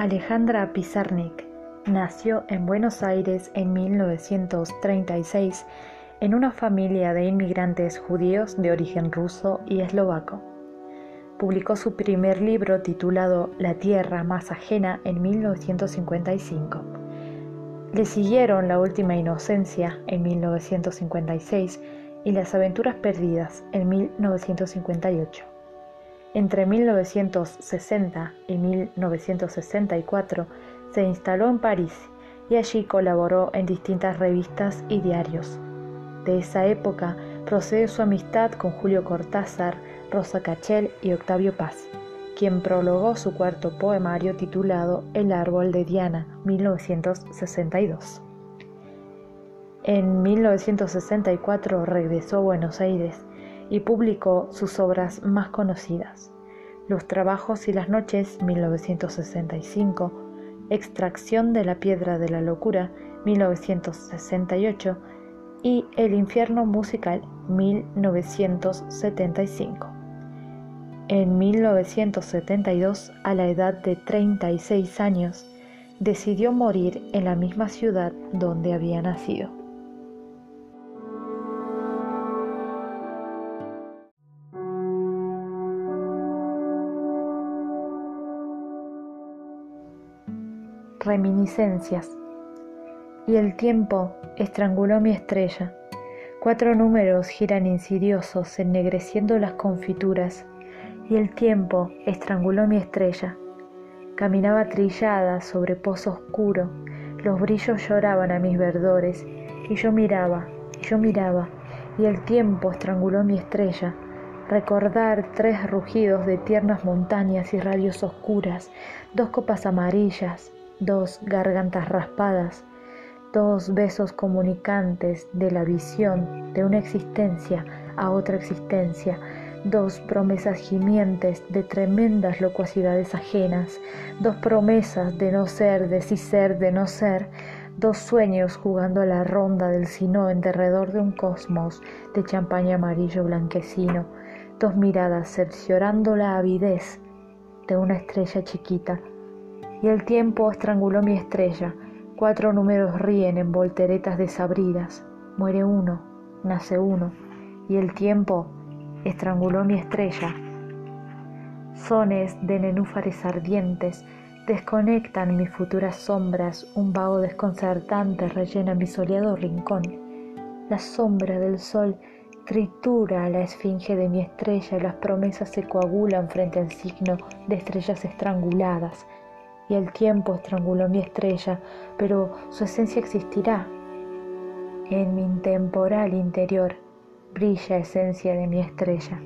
Alejandra Pizarnik nació en Buenos Aires en 1936 en una familia de inmigrantes judíos de origen ruso y eslovaco. Publicó su primer libro titulado La Tierra más ajena en 1955. Le siguieron La Última Inocencia en 1956 y Las Aventuras Perdidas en 1958. Entre 1960 y 1964 se instaló en París y allí colaboró en distintas revistas y diarios. De esa época procede su amistad con Julio Cortázar, Rosa Cachel y Octavio Paz, quien prologó su cuarto poemario titulado El árbol de Diana, 1962. En 1964 regresó a Buenos Aires y publicó sus obras más conocidas, Los trabajos y las noches, 1965, Extracción de la piedra de la locura, 1968, y El infierno musical, 1975. En 1972, a la edad de 36 años, decidió morir en la misma ciudad donde había nacido. Reminiscencias. Y el tiempo estranguló mi estrella. Cuatro números giran insidiosos, ennegreciendo las confituras. Y el tiempo estranguló mi estrella. Caminaba trillada sobre pozo oscuro, los brillos lloraban a mis verdores, y yo miraba, y yo miraba, y el tiempo estranguló mi estrella. Recordar tres rugidos de tiernas montañas y radios oscuras, dos copas amarillas, dos gargantas raspadas, dos besos comunicantes de la visión de una existencia a otra existencia, dos promesas gimientes de tremendas locuacidades ajenas, dos promesas de no ser, de sí ser, de no ser, dos sueños jugando a la ronda del sino en derredor de un cosmos de champaña amarillo blanquecino, dos miradas cerciorando la avidez de una estrella chiquita y el tiempo estranguló mi estrella. Cuatro números ríen en volteretas desabridas. Muere uno, nace uno, y el tiempo estranguló mi estrella. Sones de nenúfares ardientes desconectan mis futuras sombras, un vago desconcertante rellena mi soleado rincón. La sombra del sol tritura la esfinge de mi estrella las promesas se coagulan frente al signo de estrellas estranguladas y el tiempo estranguló mi estrella, pero su esencia existirá. En mi intemporal interior brilla esencia de mi estrella.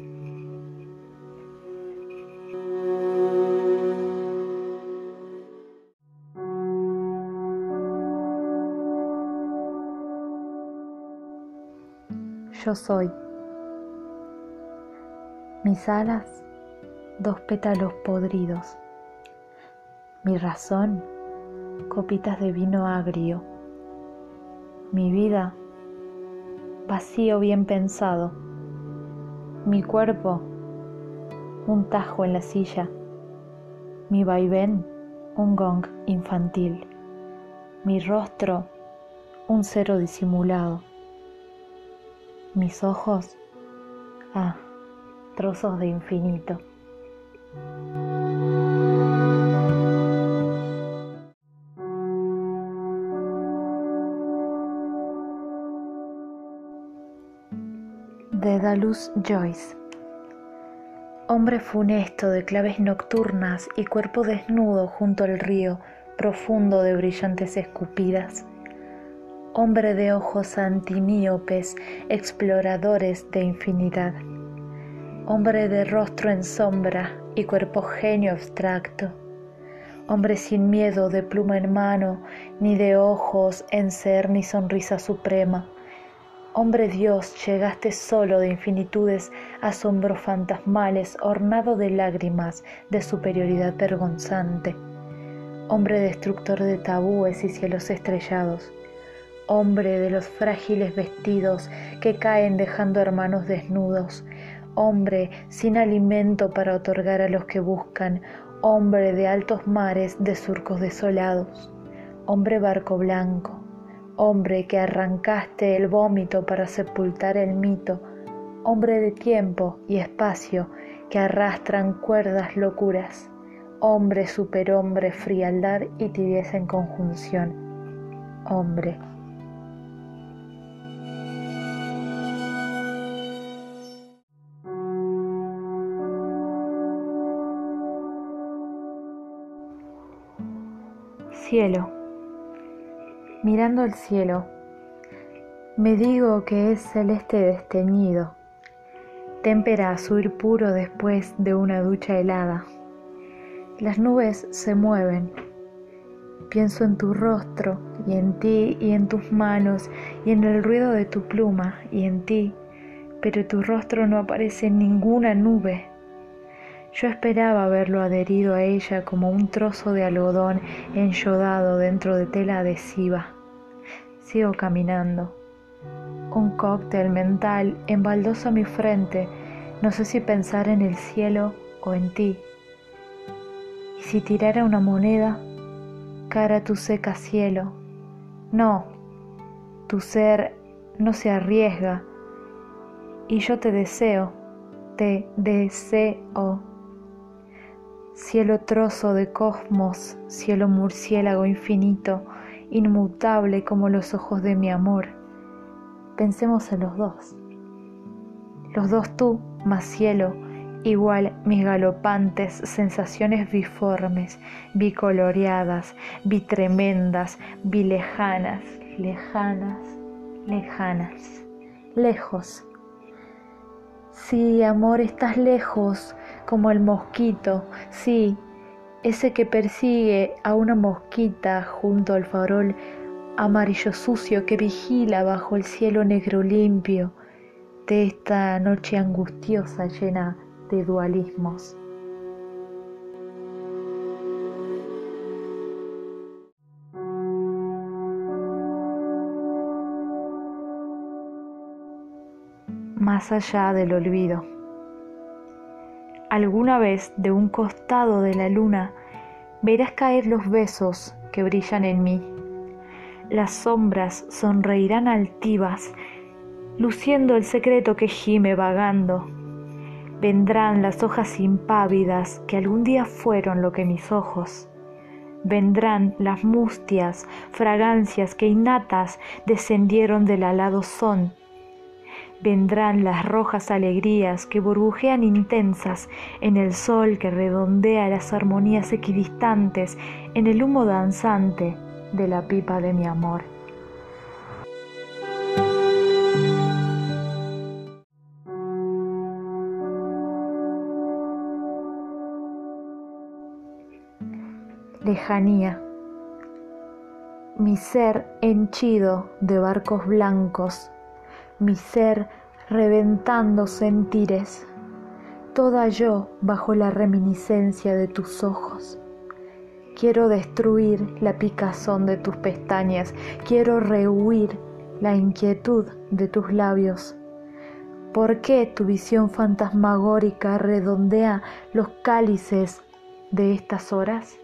Yo soy. Mis alas, dos pétalos podridos mi razón, copitas de vino agrio, mi vida, vacío bien pensado, mi cuerpo, un tajo en la silla, mi vaivén, un gong infantil, mi rostro, un cero disimulado, mis ojos, ah, trozos de infinito. De Dalus Joyce. Hombre funesto de claves nocturnas y cuerpo desnudo junto al río profundo de brillantes escupidas. Hombre de ojos antimíopes, exploradores de infinidad. Hombre de rostro en sombra y cuerpo genio abstracto. Hombre sin miedo de pluma en mano, ni de ojos en ser ni sonrisa suprema Hombre Dios, llegaste solo de infinitudes, asombros fantasmales, ornado de lágrimas, de superioridad vergonzante. Hombre destructor de tabúes y cielos estrellados. Hombre de los frágiles vestidos que caen dejando hermanos desnudos. Hombre sin alimento para otorgar a los que buscan. hombre de altos mares, de surcos desolados, hombre barco blanco, hombre que arrancaste el vómito para sepultar el mito, hombre de tiempo y espacio que arrastran cuerdas locuras, hombre superhombre, frialdad y tibieza en conjunción, hombre. Cielo. Mirando el cielo, me digo que es celeste desteñido, témpera azul puro después de una ducha helada. Las nubes se mueven, pienso en tu rostro y en ti y en tus manos y en el ruido de tu pluma y en ti, pero tu rostro no aparece en ninguna nube. Yo esperaba verlo adherido a ella como un trozo de algodón enlodado dentro de tela adhesiva. Sigo caminando. Un cóctel mental embaldosa mi frente. No sé si pensar en el cielo o en ti. Y si tirara una moneda, cara tu seca cielo. No, tu ser no se arriesga. Y yo te deseo, te deseo cielo trozo de cosmos, cielo murciélago infinito, inmutable como los ojos de mi amor. Pensemos en los dos. Los dos tú, más cielo, igual mis galopantes sensaciones biformes, bicoloreadas, bitremendas, bilejanas, lejanas, lejanas, lejos. Sí, amor, estás lejos, como el mosquito, sí, ese que persigue a una mosquita junto al farol amarillo sucio que vigila bajo el cielo negro limpio de esta noche angustiosa llena de dualismos. Más allá del olvido alguna vez de un costado de la luna verás caer los besos que brillan en mí. Las sombras sonreirán altivas, luciendo el secreto que gime vagando. Vendrán las hojas impávidas que algún día fueron lo que mis ojos. Vendrán las mustias fragancias que innatas descendieron del alado son vendrán las rojas alegrías que burbujean intensas en el sol que redondea las armonías equidistantes en el humo danzante de la pipa de mi amor. Lejanía. Mi ser henchido de barcos blancos mi ser reventando sentires, toda yo bajo la reminiscencia de tus ojos. Quiero destruir la picazón de tus pestañas, quiero rehuir la inquietud de tus labios. ¿Por qué tu visión fantasmagórica redondea los cálices de estas horas?